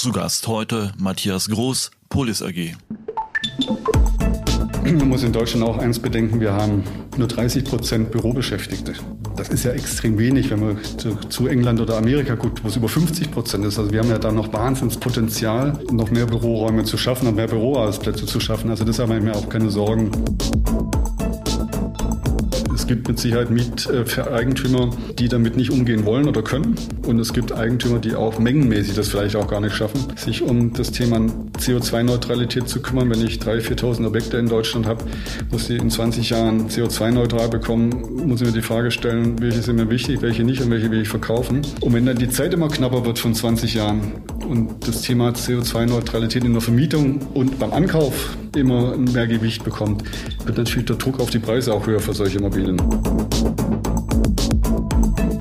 Zu Gast heute Matthias Groß, Polis AG. Man muss in Deutschland auch eins bedenken, wir haben nur 30 Prozent Bürobeschäftigte. Das ist ja extrem wenig, wenn man zu, England oder Amerika guckt, wo es über 50 Prozent ist. Also wir haben ja da noch Wahnsinnspotenzial, noch mehr Büroräume zu schaffen, noch mehr Büroarbeitsplätze zu schaffen. Also deshalb habe ich mir auch keine Sorgen gibt mit Sicherheit Mieteigentümer, die damit nicht umgehen wollen oder können. Und es gibt Eigentümer, die auch mengenmäßig das vielleicht auch gar nicht schaffen, sich um das Thema CO2-Neutralität zu kümmern. Wenn ich 3.000, 4.000 Objekte in Deutschland habe, muss die in 20 Jahren CO2-neutral bekommen, muss ich mir die Frage stellen, welche sind mir wichtig, welche nicht und welche will ich verkaufen. Und wenn dann die Zeit immer knapper wird von 20 Jahren und das Thema CO2-Neutralität in der Vermietung und beim Ankauf immer mehr Gewicht bekommt, wird natürlich der Druck auf die Preise auch höher für solche Immobilien.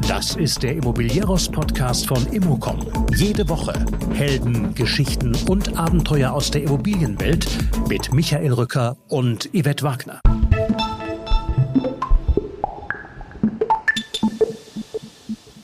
Das ist der Immobilieros-Podcast von Immocom. Jede Woche Helden, Geschichten und Abenteuer aus der Immobilienwelt mit Michael Rücker und Yvette Wagner.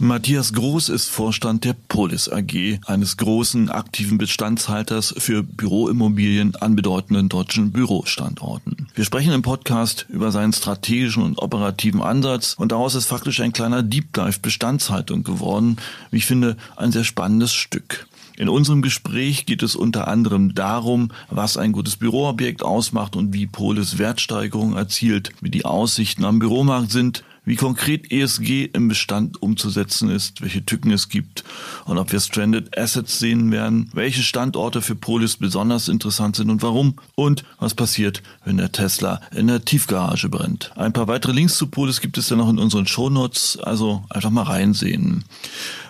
Matthias Groß ist Vorstand der Polis AG, eines großen aktiven Bestandshalters für Büroimmobilien an bedeutenden deutschen Bürostandorten. Wir sprechen im Podcast über seinen strategischen und operativen Ansatz und daraus ist faktisch ein kleiner Deep Dive Bestandshaltung geworden. Wie ich finde, ein sehr spannendes Stück. In unserem Gespräch geht es unter anderem darum, was ein gutes Büroobjekt ausmacht und wie Polis Wertsteigerung erzielt, wie die Aussichten am Büromarkt sind, wie konkret ESG im Bestand umzusetzen ist, welche Tücken es gibt und ob wir Stranded Assets sehen werden, welche Standorte für Polis besonders interessant sind und warum und was passiert, wenn der Tesla in der Tiefgarage brennt. Ein paar weitere Links zu Polis gibt es ja noch in unseren Shownotes, also einfach mal reinsehen.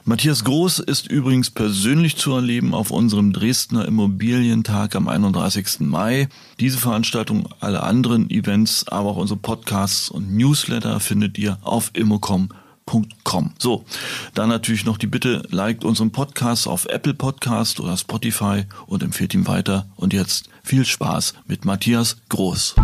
Matthias Groß ist übrigens persönlich zu erleben auf unserem Dresdner Immobilientag am 31. Mai. Diese Veranstaltung, alle anderen Events, aber auch unsere Podcasts und Newsletter findet ihr auf immocom.com. So, dann natürlich noch die Bitte, liked unseren Podcast auf Apple Podcast oder Spotify und empfehlt ihn weiter. Und jetzt viel Spaß mit Matthias Groß.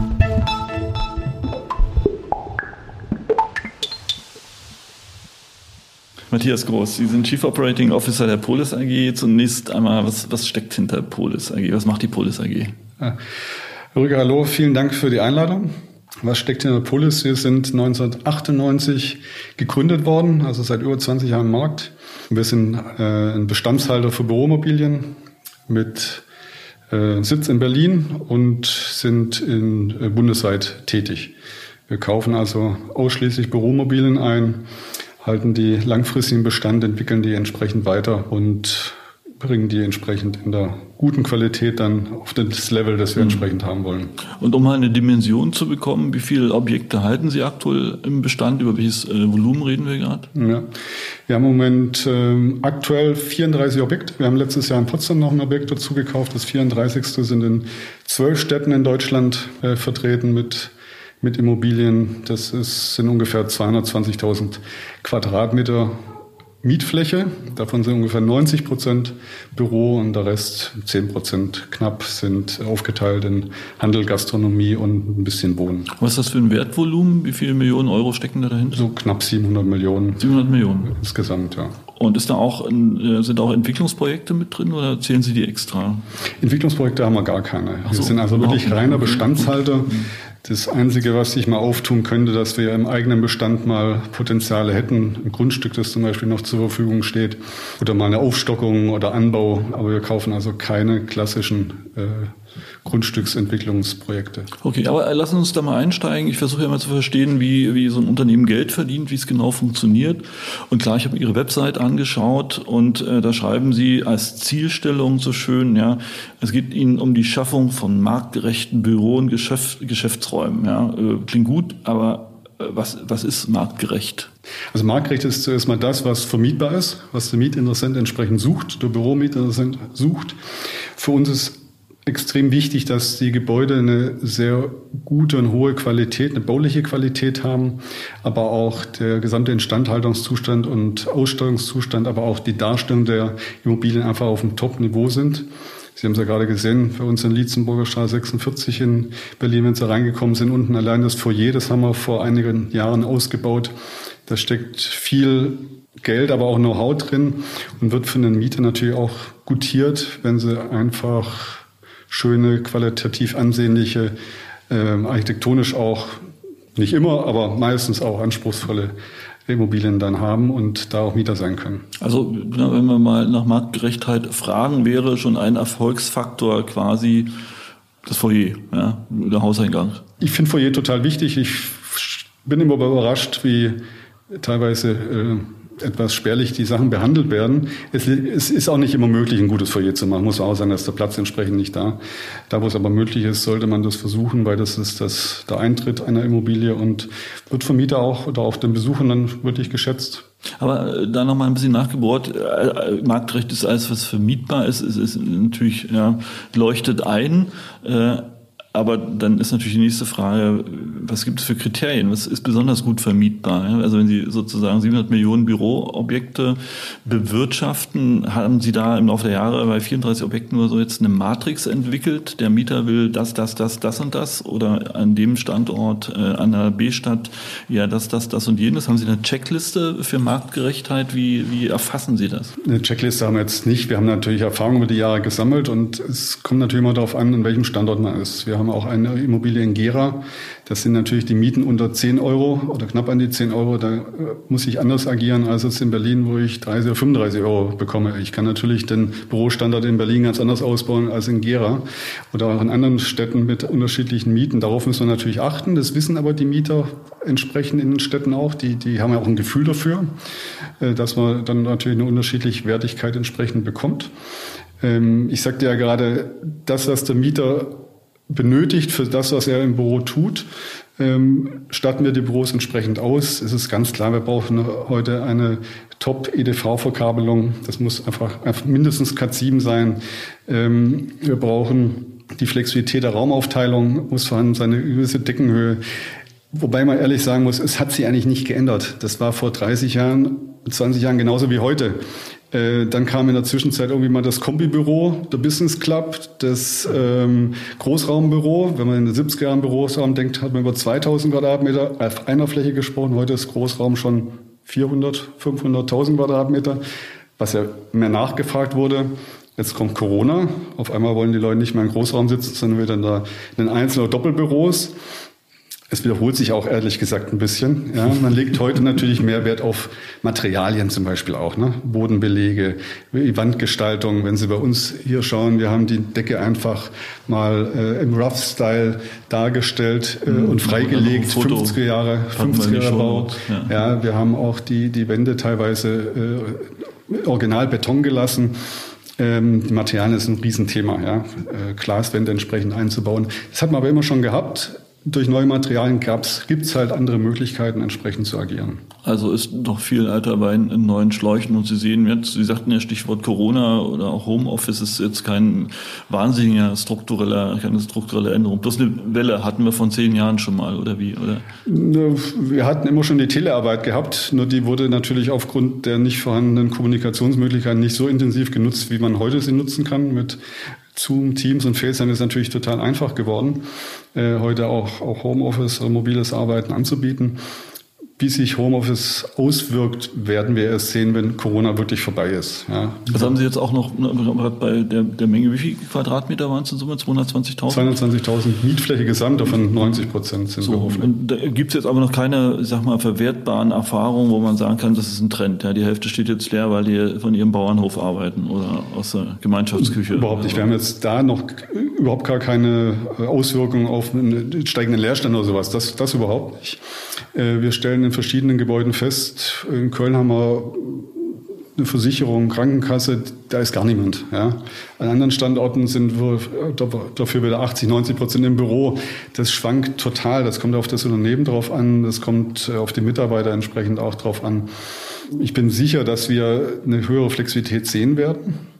Matthias Groß, Sie sind Chief Operating Officer der Polis AG. Zunächst einmal, was, was steckt hinter Polis AG? Was macht die Polis AG? Rüger, hallo, vielen Dank für die Einladung. Was steckt hinter Polis? Wir sind 1998 gegründet worden, also seit über 20 Jahren im Markt. Wir sind äh, ein Bestandshalter für Büromobilien mit äh, Sitz in Berlin und sind in, äh, bundesweit tätig. Wir kaufen also ausschließlich Büromobilien ein halten die langfristigen Bestand, entwickeln die entsprechend weiter und bringen die entsprechend in der guten Qualität dann auf das Level, das wir mhm. entsprechend haben wollen. Und um mal eine Dimension zu bekommen, wie viele Objekte halten Sie aktuell im Bestand? Über welches äh, Volumen reden wir gerade? Ja. Wir haben im Moment ähm, aktuell 34 Objekte. Wir haben letztes Jahr in Potsdam noch ein Objekt dazu gekauft. Das 34. sind in zwölf Städten in Deutschland äh, vertreten mit mit Immobilien. Das ist, sind ungefähr 220.000 Quadratmeter Mietfläche. Davon sind ungefähr 90 Prozent Büro und der Rest, 10 Prozent knapp, sind aufgeteilt in Handel, Gastronomie und ein bisschen Wohnen. Was ist das für ein Wertvolumen? Wie viele Millionen Euro stecken da dahinter? So knapp 700 Millionen. 700 Millionen? Insgesamt, ja. Und ist da auch, äh, sind auch Entwicklungsprojekte mit drin oder zählen Sie die extra? Entwicklungsprojekte haben wir gar keine. So, wir sind also wirklich reiner Bestandshalter. Das Einzige, was sich mal auftun könnte, dass wir im eigenen Bestand mal Potenziale hätten, ein Grundstück, das zum Beispiel noch zur Verfügung steht, oder mal eine Aufstockung oder Anbau. Aber wir kaufen also keine klassischen äh, Grundstücksentwicklungsprojekte. Okay, aber lassen uns da mal einsteigen. Ich versuche ja mal zu verstehen, wie, wie so ein Unternehmen Geld verdient, wie es genau funktioniert. Und klar, ich habe Ihre Website angeschaut und äh, da schreiben Sie als Zielstellung so schön, ja, es geht Ihnen um die Schaffung von marktgerechten Büro- und Geschäft, Geschäftsräumen. Ja. Äh, klingt gut, aber äh, was, was ist marktgerecht? Also marktgerecht ist zuerst mal das, was vermietbar ist, was der Mietinteressent entsprechend sucht, der Büromietinteressent sucht. Für uns ist extrem wichtig, dass die Gebäude eine sehr gute und hohe Qualität, eine bauliche Qualität haben, aber auch der gesamte Instandhaltungszustand und Ausstattungszustand, aber auch die Darstellung der Immobilien einfach auf dem Top-Niveau sind. Sie haben es ja gerade gesehen, für uns in Lietzenburger Straße 46 in Berlin, wenn Sie reingekommen sind, unten allein das Foyer, das haben wir vor einigen Jahren ausgebaut. Da steckt viel Geld, aber auch Know-how drin und wird von den Mietern natürlich auch gutiert, wenn sie einfach schöne, qualitativ ansehnliche, äh, architektonisch auch nicht immer, aber meistens auch anspruchsvolle Immobilien dann haben und da auch Mieter sein können. Also wenn wir mal nach Marktgerechtheit fragen, wäre schon ein Erfolgsfaktor quasi das Foyer, ja, der Hauseingang. Ich finde Foyer total wichtig. Ich bin immer überrascht, wie teilweise äh, etwas spärlich die Sachen behandelt werden. Es, es, ist auch nicht immer möglich, ein gutes Foyer zu machen. Muss auch sein, dass der Platz entsprechend nicht da. Da, wo es aber möglich ist, sollte man das versuchen, weil das ist das, der Eintritt einer Immobilie und wird vom Mieter auch oder auch den Besuchern dann wirklich geschätzt. Aber äh, da noch mal ein bisschen nachgebohrt, äh, äh, Marktrecht ist alles, was vermietbar ist, ist, ist natürlich, ja, leuchtet ein. Äh, aber dann ist natürlich die nächste Frage, was gibt es für Kriterien? Was ist besonders gut vermietbar? Also wenn Sie sozusagen 700 Millionen Büroobjekte bewirtschaften, haben Sie da im Laufe der Jahre bei 34 Objekten nur so jetzt eine Matrix entwickelt? Der Mieter will das, das, das, das und das oder an dem Standort, äh, an der B-Stadt, ja, das, das, das und jenes. Haben Sie eine Checkliste für Marktgerechtheit? Wie, wie erfassen Sie das? Eine Checkliste haben wir jetzt nicht. Wir haben natürlich Erfahrungen über die Jahre gesammelt und es kommt natürlich immer darauf an, an welchem Standort man ist. Wir haben auch eine Immobilie in Gera. Das sind natürlich die Mieten unter 10 Euro oder knapp an die 10 Euro. Da äh, muss ich anders agieren als jetzt in Berlin, wo ich 30 oder 35 Euro bekomme. Ich kann natürlich den Bürostandard in Berlin ganz anders ausbauen als in Gera oder auch in anderen Städten mit unterschiedlichen Mieten. Darauf müssen wir natürlich achten. Das wissen aber die Mieter entsprechend in den Städten auch. Die, die haben ja auch ein Gefühl dafür, äh, dass man dann natürlich eine unterschiedliche Wertigkeit entsprechend bekommt. Ähm, ich sagte ja gerade, das, was der Mieter benötigt für das, was er im Büro tut, ähm, statten wir die Büros entsprechend aus. Es ist ganz klar, wir brauchen heute eine Top-EDV-Verkabelung. Das muss einfach, einfach mindestens Cat 7 sein. Ähm, wir brauchen die Flexibilität der Raumaufteilung, muss vorhanden sein, eine gewisse Deckenhöhe. Wobei man ehrlich sagen muss, es hat sich eigentlich nicht geändert. Das war vor 30 Jahren, 20 Jahren genauso wie heute. Äh, dann kam in der Zwischenzeit irgendwie mal das Kombibüro, der Business Club, das ähm, Großraumbüro. Wenn man in den 70er Jahren Bürosraum denkt, hat man über 2000 Quadratmeter auf einer Fläche gesprochen. Heute ist Großraum schon 400, 500.000 Quadratmeter, was ja mehr nachgefragt wurde. Jetzt kommt Corona. Auf einmal wollen die Leute nicht mehr im Großraum sitzen, sondern wieder in, der, in den Einzel- oder Doppelbüros. Es wiederholt sich auch ehrlich gesagt ein bisschen. Ja, man legt heute natürlich mehr Wert auf Materialien zum Beispiel auch, ne? Bodenbelege, Wandgestaltung. Wenn Sie bei uns hier schauen, wir haben die Decke einfach mal äh, im Rough Style dargestellt äh, mhm. und freigelegt. 50er Jahre, 50er Jahre Bau. Ja. ja. wir haben auch die die Wände teilweise äh, original Beton gelassen. Ähm, die Materialien ist ein Riesenthema, ja. Äh, Glaswände entsprechend einzubauen. Das hat man aber immer schon gehabt durch neue Materialien gibt es halt andere Möglichkeiten, entsprechend zu agieren. Also ist noch viel alter Wein in neuen Schläuchen und Sie sehen jetzt, Sie sagten ja Stichwort Corona oder auch Homeoffice ist jetzt kein wahnsinniger struktureller, keine strukturelle Änderung. Bloß eine Welle hatten wir von zehn Jahren schon mal, oder wie, oder? Wir hatten immer schon die Telearbeit gehabt, nur die wurde natürlich aufgrund der nicht vorhandenen Kommunikationsmöglichkeiten nicht so intensiv genutzt, wie man heute sie nutzen kann mit Zoom, Teams und FaceTime ist natürlich total einfach geworden, äh, heute auch, auch Homeoffice, mobiles Arbeiten anzubieten. Wie sich Homeoffice auswirkt, werden wir erst sehen, wenn Corona wirklich vorbei ist. Ja. Das haben Sie jetzt auch noch ne, bei der, der Menge, wie viel Quadratmeter waren es in Summe? 220.000? 220.000 Mietfläche gesamt, davon 90 Prozent sind so, Und da gibt es jetzt aber noch keine, ich sag mal, verwertbaren Erfahrungen, wo man sagen kann, das ist ein Trend. Ja, die Hälfte steht jetzt leer, weil die von ihrem Bauernhof arbeiten oder aus der Gemeinschaftsküche. Überhaupt nicht. Wir haben jetzt da noch überhaupt gar keine Auswirkungen auf einen steigenden Leerstand oder sowas. Das, das überhaupt nicht. Äh, wir stellen in verschiedenen Gebäuden fest, in Köln haben wir eine Versicherung, Krankenkasse, da ist gar niemand. Ja. An anderen Standorten sind wir dafür wieder 80, 90 Prozent im Büro. Das schwankt total. Das kommt auf das Unternehmen drauf an. Das kommt auf die Mitarbeiter entsprechend auch drauf an. Ich bin sicher, dass wir eine höhere Flexibilität sehen werden.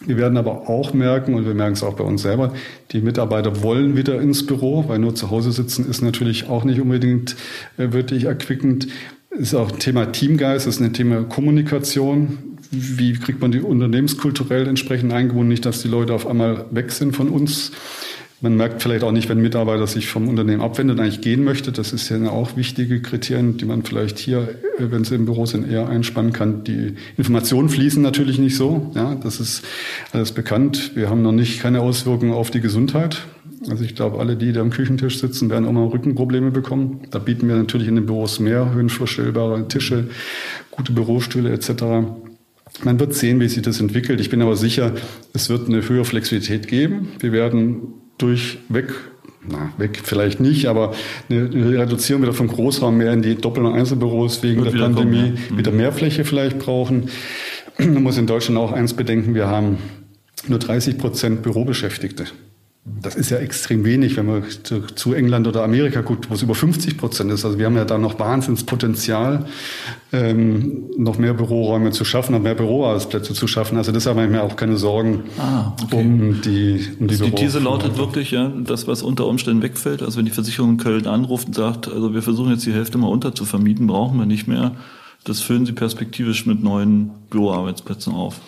Wir werden aber auch merken, und wir merken es auch bei uns selber, die Mitarbeiter wollen wieder ins Büro, weil nur zu Hause sitzen ist natürlich auch nicht unbedingt äh, wirklich erquickend. Ist auch ein Thema Teamgeist, ist ein Thema Kommunikation. Wie kriegt man die unternehmenskulturell entsprechend eingebunden? Nicht, dass die Leute auf einmal weg sind von uns. Man merkt vielleicht auch nicht, wenn ein Mitarbeiter sich vom Unternehmen abwendet und eigentlich gehen möchte. Das ist ja auch wichtige Kriterien, die man vielleicht hier, äh, wenn sie im Büro sind, eher einspannen kann. Die Informationen fließen natürlich nicht so. Ja, das ist alles bekannt. Wir haben noch nicht keine Auswirkungen auf die Gesundheit. Also ich glaube, alle, die da am Küchentisch sitzen, werden auch mal Rückenprobleme bekommen. Da bieten wir natürlich in den Büros mehr höhenverstellbare Tische, gute Bürostühle etc. Man wird sehen, wie sich das entwickelt. Ich bin aber sicher, es wird eine höhere Flexibilität geben. Wir werden durchweg, na, weg vielleicht nicht, aber eine Reduzierung wieder vom Großraum mehr in die Doppel- und Einzelbüros wegen der Pandemie, kommen, ja. wieder mehr Fläche vielleicht brauchen. Man muss in Deutschland auch eins bedenken, wir haben nur 30 Prozent Bürobeschäftigte. Das ist ja extrem wenig, wenn man zu, England oder Amerika guckt, wo es über 50 Prozent ist. Also wir haben ja da noch Wahnsinnspotenzial, ähm, noch mehr Büroräume zu schaffen, noch mehr Büroarbeitsplätze zu schaffen. Also deshalb habe ich mir auch keine Sorgen ah, okay. um die um die, also die These lautet wirklich, ja, das, was unter Umständen wegfällt. Also wenn die Versicherung in Köln anruft und sagt, also wir versuchen jetzt die Hälfte mal unter zu vermieten, brauchen wir nicht mehr. Das füllen sie perspektivisch mit neuen Büroarbeitsplätzen auf.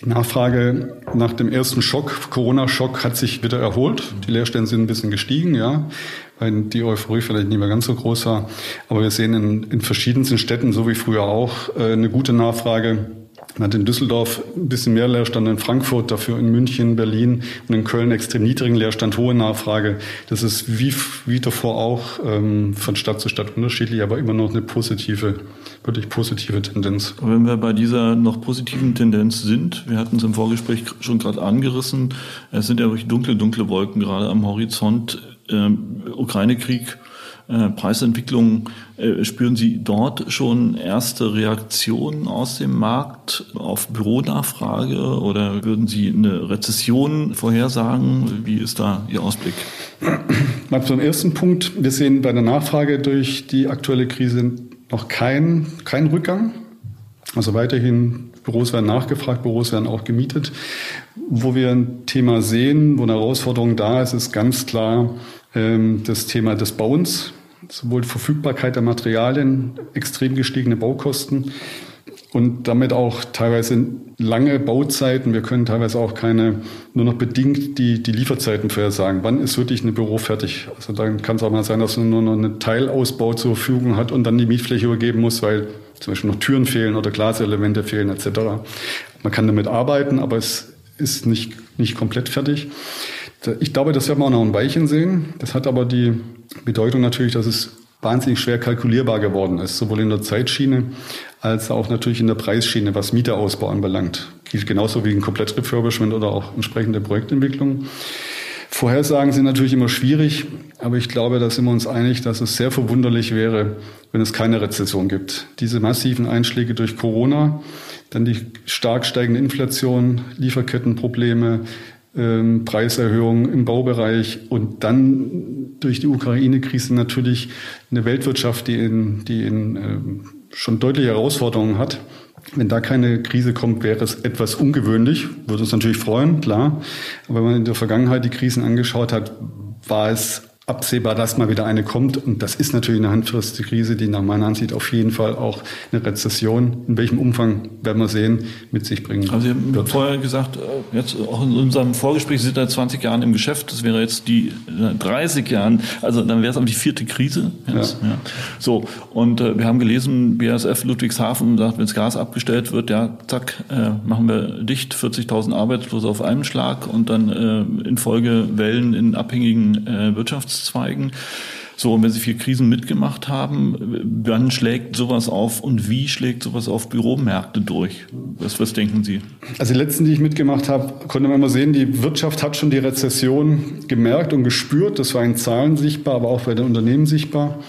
Die Nachfrage nach dem ersten Schock, Corona-Schock, hat sich wieder erholt. Die Leerstände sind ein bisschen gestiegen, ja, weil die Euphorie vielleicht nicht mehr ganz so groß war. Aber wir sehen in, in verschiedensten Städten, so wie früher auch, äh, eine gute Nachfrage man hat in Düsseldorf ein bisschen mehr Leerstand, in Frankfurt, dafür in München, Berlin und in Köln extrem niedrigen Leerstand, hohe Nachfrage. Das ist wie, wie davor auch ähm, von Stadt zu Stadt unterschiedlich, aber immer noch eine positive, wirklich positive Tendenz. Wenn wir bei dieser noch positiven Tendenz sind, wir hatten es im Vorgespräch schon gerade angerissen, es sind ja wirklich dunkle, dunkle Wolken gerade am Horizont. Ähm, Ukraine-Krieg äh, Preisentwicklung, äh, spüren Sie dort schon erste Reaktionen aus dem Markt auf Büronachfrage oder würden Sie eine Rezession vorhersagen? Wie ist da Ihr Ausblick? Zum ersten Punkt. Wir sehen bei der Nachfrage durch die aktuelle Krise noch keinen kein Rückgang. Also weiterhin Büros werden nachgefragt, Büros werden auch gemietet. Wo wir ein Thema sehen, wo eine Herausforderung da ist, ist ganz klar ähm, das Thema des Bauens sowohl Verfügbarkeit der Materialien, extrem gestiegene Baukosten und damit auch teilweise lange Bauzeiten. Wir können teilweise auch keine, nur noch bedingt die, die Lieferzeiten vorhersagen. Wann ist wirklich ein Büro fertig? Also dann kann es auch mal sein, dass man nur noch einen Teilausbau zur Verfügung hat und dann die Mietfläche übergeben muss, weil zum Beispiel noch Türen fehlen oder Glaselemente fehlen etc. Man kann damit arbeiten, aber es ist nicht, nicht komplett fertig. Ich glaube, das werden wir auch noch ein Weilchen sehen. Das hat aber die Bedeutung natürlich, dass es wahnsinnig schwer kalkulierbar geworden ist, sowohl in der Zeitschiene als auch natürlich in der Preisschiene, was Mieterausbau anbelangt. Gilt genauso wie ein Komplettrefurbishment oder auch entsprechende Projektentwicklung. Vorhersagen sind natürlich immer schwierig, aber ich glaube, da sind wir uns einig, dass es sehr verwunderlich wäre, wenn es keine Rezession gibt. Diese massiven Einschläge durch Corona, dann die stark steigende Inflation, Lieferkettenprobleme, ähm, Preiserhöhungen im Baubereich und dann durch die Ukraine-Krise natürlich eine Weltwirtschaft, die in, die in ähm, schon deutliche Herausforderungen hat. Wenn da keine Krise kommt, wäre es etwas ungewöhnlich. Würde uns natürlich freuen, klar. Aber wenn man in der Vergangenheit die Krisen angeschaut hat, war es absehbar, dass mal wieder eine kommt. Und das ist natürlich eine handfeste Krise, die nach meiner Ansicht auf jeden Fall auch eine Rezession, in welchem Umfang werden wir sehen, mit sich bringen. Also Sie haben wird. vorher gesagt, äh, jetzt auch in unserem Vorgespräch, Sie sind seit 20 Jahren im Geschäft, das wäre jetzt die 30 äh, Jahren, also dann wäre es aber die vierte Krise. Jetzt, ja. ja. So, und äh, wir haben gelesen, BASF Ludwigshafen sagt, wenn das Gas abgestellt wird, ja, zack, äh, machen wir dicht, 40.000 Arbeitslose auf einen Schlag und dann äh, in Folge Wellen in abhängigen äh, Wirtschafts Wirtschaftszweigen. So, und wenn Sie vier Krisen mitgemacht haben, wann schlägt sowas auf und wie schlägt sowas auf Büromärkte durch? Was, was denken Sie? Also die letzten, die ich mitgemacht habe, konnte man immer sehen, die Wirtschaft hat schon die Rezession gemerkt und gespürt. Das war in Zahlen sichtbar, aber auch bei den Unternehmen sichtbar.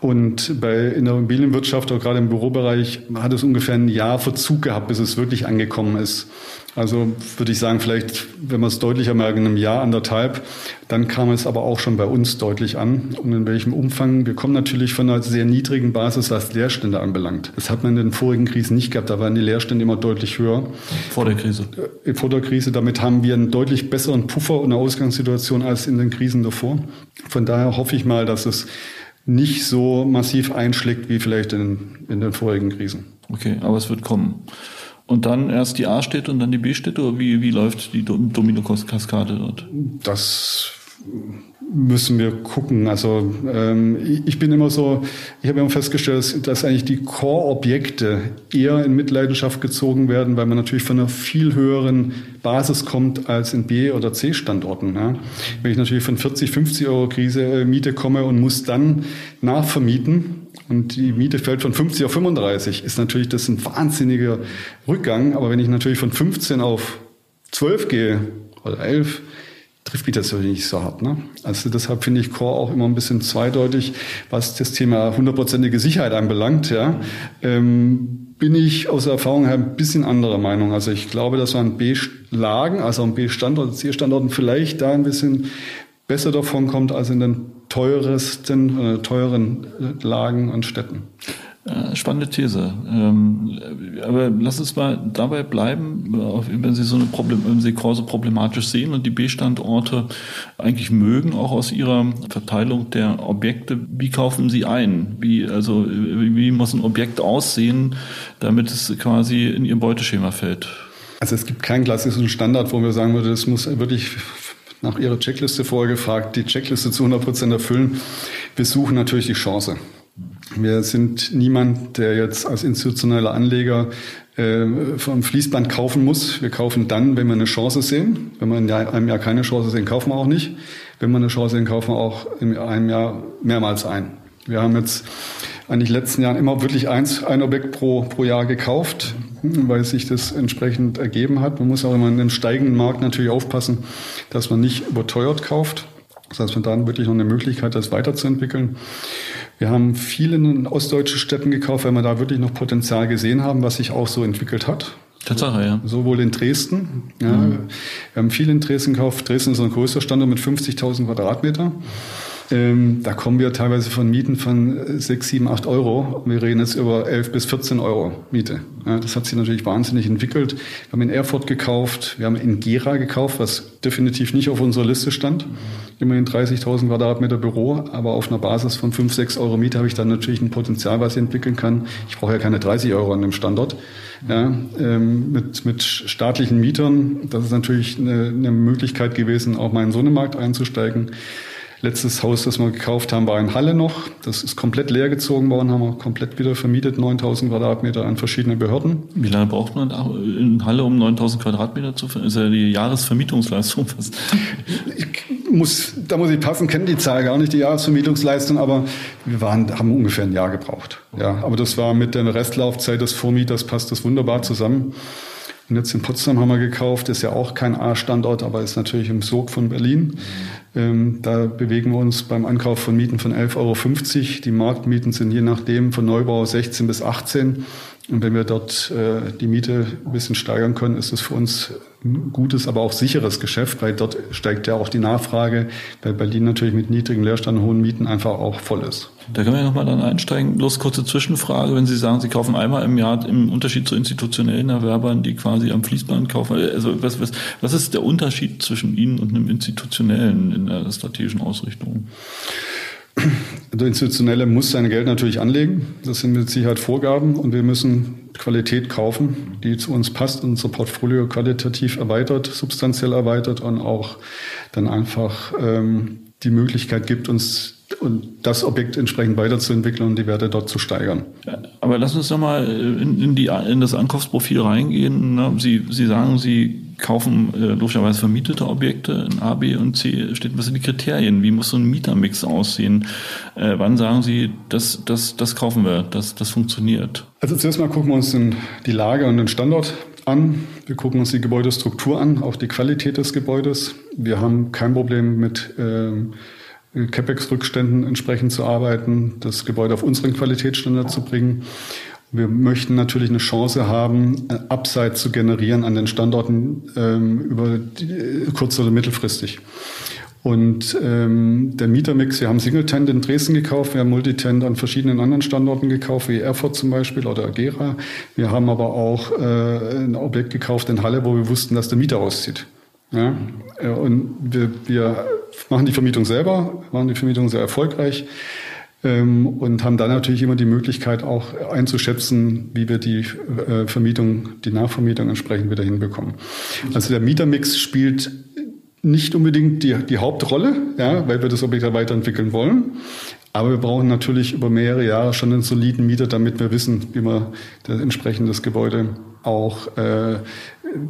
Und bei, in der Immobilienwirtschaft oder gerade im Bürobereich hat es ungefähr ein Jahr Verzug gehabt, bis es wirklich angekommen ist. Also würde ich sagen, vielleicht, wenn wir es deutlicher merken, in einem Jahr, anderthalb, dann kam es aber auch schon bei uns deutlich an. Und in welchem Umfang? Wir kommen natürlich von einer sehr niedrigen Basis, was Leerstände anbelangt. Das hat man in den vorigen Krisen nicht gehabt. Da waren die Leerstände immer deutlich höher. Vor der Krise. Äh, vor der Krise. Damit haben wir einen deutlich besseren Puffer und eine Ausgangssituation als in den Krisen davor. Von daher hoffe ich mal, dass es nicht so massiv einschlägt wie vielleicht in, in den vorigen Krisen. Okay, aber es wird kommen. Und dann erst die A-Städte und dann die B-Städte? Oder wie, wie läuft die Domino-Kaskade dort? Das müssen wir gucken. Also ähm, ich bin immer so, ich habe immer festgestellt, dass eigentlich die Core-Objekte eher in Mitleidenschaft gezogen werden, weil man natürlich von einer viel höheren Basis kommt als in B- oder C-Standorten. Ja. Wenn ich natürlich von 40, 50 Euro Krise äh, Miete komme und muss dann nachvermieten, und die Miete fällt von 50 auf 35, ist natürlich das ein wahnsinniger Rückgang. Aber wenn ich natürlich von 15 auf 12 gehe oder 11, trifft mich das natürlich nicht so hart. Ne? Also deshalb finde ich Core auch immer ein bisschen zweideutig, was das Thema hundertprozentige Sicherheit anbelangt. Ja, ähm, bin ich aus der Erfahrung her ein bisschen anderer Meinung. Also ich glaube, dass man B-Lagen, also an B-Standorten, C-Standorten vielleicht da ein bisschen besser davon kommt als in den teuresten, äh, teuren Lagen und Städten. Äh, spannende These. Ähm, aber lass uns mal dabei bleiben, wenn Sie so eine Problem, wenn Sie Korse problematisch sehen und die B-Standorte eigentlich mögen, auch aus Ihrer Verteilung der Objekte. Wie kaufen Sie ein? Wie, also, wie muss ein Objekt aussehen, damit es quasi in Ihr Beuteschema fällt? Also es gibt keinen klassischen Standard, wo wir sagen würden, das muss wirklich nach Ihrer Checkliste vorher gefragt, die Checkliste zu 100 Prozent erfüllen. Wir suchen natürlich die Chance. Wir sind niemand, der jetzt als institutioneller Anleger äh, vom Fließband kaufen muss. Wir kaufen dann, wenn wir eine Chance sehen. Wenn wir in einem Jahr keine Chance sehen, kaufen wir auch nicht. Wenn wir eine Chance sehen, kaufen wir auch in einem Jahr mehrmals ein. Wir haben jetzt eigentlich letzten Jahren immer wirklich eins, ein Objekt pro, pro Jahr gekauft, weil sich das entsprechend ergeben hat. Man muss auch immer in einem steigenden Markt natürlich aufpassen, dass man nicht überteuert kauft. Das heißt, wir dann wirklich noch eine Möglichkeit, das weiterzuentwickeln. Wir haben viele in ostdeutschen Städten gekauft, weil wir da wirklich noch Potenzial gesehen haben, was sich auch so entwickelt hat. Tatsache, ja. Sowohl in Dresden. Ja, mhm. Wir haben viel in Dresden gekauft. Dresden ist ein größer Standort mit 50.000 Quadratmeter. Ähm, da kommen wir teilweise von Mieten von 6, 7, 8 Euro. Wir reden jetzt über 11 bis 14 Euro Miete. Ja, das hat sich natürlich wahnsinnig entwickelt. Wir haben in Erfurt gekauft, wir haben in Gera gekauft, was definitiv nicht auf unserer Liste stand. Immerhin 30.000 Quadratmeter Büro, aber auf einer Basis von 5, 6 Euro Miete habe ich dann natürlich ein Potenzial, was ich entwickeln kann. Ich brauche ja keine 30 Euro an dem Standort. Ja, ähm, mit, mit staatlichen Mietern, das ist natürlich eine, eine Möglichkeit gewesen, auch mal in so einen Markt einzusteigen. Letztes Haus, das wir gekauft haben, war in Halle noch. Das ist komplett leer gezogen worden, haben wir komplett wieder vermietet, 9000 Quadratmeter an verschiedene Behörden. Wie lange braucht man in Halle, um 9000 Quadratmeter zu vermieten? Ist ja die Jahresvermietungsleistung fast. Ich muss, da muss ich passen, kenne die Zahl gar nicht, die Jahresvermietungsleistung, aber wir waren, haben ungefähr ein Jahr gebraucht. Ja, aber das war mit der Restlaufzeit des Vormieters passt das wunderbar zusammen. Und jetzt in Potsdam haben wir gekauft, ist ja auch kein A-Standort, aber ist natürlich im Sog von Berlin. Ähm, da bewegen wir uns beim Ankauf von Mieten von 11,50 Euro. Die Marktmieten sind je nachdem von Neubau 16 bis 18. Und wenn wir dort äh, die Miete ein bisschen steigern können, ist das für uns ein gutes, aber auch sicheres Geschäft, weil dort steigt ja auch die Nachfrage, weil Berlin natürlich mit niedrigen Leerstand hohen Mieten einfach auch voll ist. Da können wir nochmal dann einsteigen. Bloß kurze Zwischenfrage, wenn Sie sagen, Sie kaufen einmal im Jahr im Unterschied zu institutionellen Erwerbern, die quasi am Fließband kaufen. Also was, was, was ist der Unterschied zwischen Ihnen und einem institutionellen in der strategischen Ausrichtung? Der Institutionelle muss sein Geld natürlich anlegen. Das sind mit Sicherheit Vorgaben und wir müssen Qualität kaufen, die zu uns passt und unser Portfolio qualitativ erweitert, substanziell erweitert und auch dann einfach ähm, die Möglichkeit gibt, uns und das Objekt entsprechend weiterzuentwickeln und die Werte dort zu steigern. Aber lassen uns doch mal in, in, die, in das Ankaufsprofil reingehen. Ne? Sie, Sie sagen, Sie kaufen äh, logischerweise vermietete Objekte in A, B und C. Steht, was sind die Kriterien? Wie muss so ein Mietermix aussehen? Äh, wann sagen Sie, das, das, das kaufen wir, das, das funktioniert? Also zuerst mal gucken wir uns den, die Lage und den Standort an. Wir gucken uns die Gebäudestruktur an, auch die Qualität des Gebäudes. Wir haben kein Problem mit ähm, CapEx-Rückständen entsprechend zu arbeiten, das Gebäude auf unseren Qualitätsstandard zu bringen. Wir möchten natürlich eine Chance haben, Upside zu generieren an den Standorten ähm, über die, äh, kurz- oder mittelfristig. Und ähm, der Mietermix, wir haben Singletent in Dresden gekauft, wir haben Multitent an verschiedenen anderen Standorten gekauft, wie Erfurt zum Beispiel oder Agera. Wir haben aber auch äh, ein Objekt gekauft in Halle, wo wir wussten, dass der Mieter auszieht. Ja? Äh, und wir, wir machen die Vermietung selber, machen die Vermietung sehr erfolgreich ähm, und haben dann natürlich immer die Möglichkeit auch einzuschätzen, wie wir die äh, Vermietung, die Nachvermietung entsprechend wieder hinbekommen. Also der Mietermix spielt nicht unbedingt die, die Hauptrolle, ja, weil wir das Objekt weiterentwickeln wollen. Aber wir brauchen natürlich über mehrere Jahre schon einen soliden Mieter, damit wir wissen, wie wir das entsprechende Gebäude auch, äh,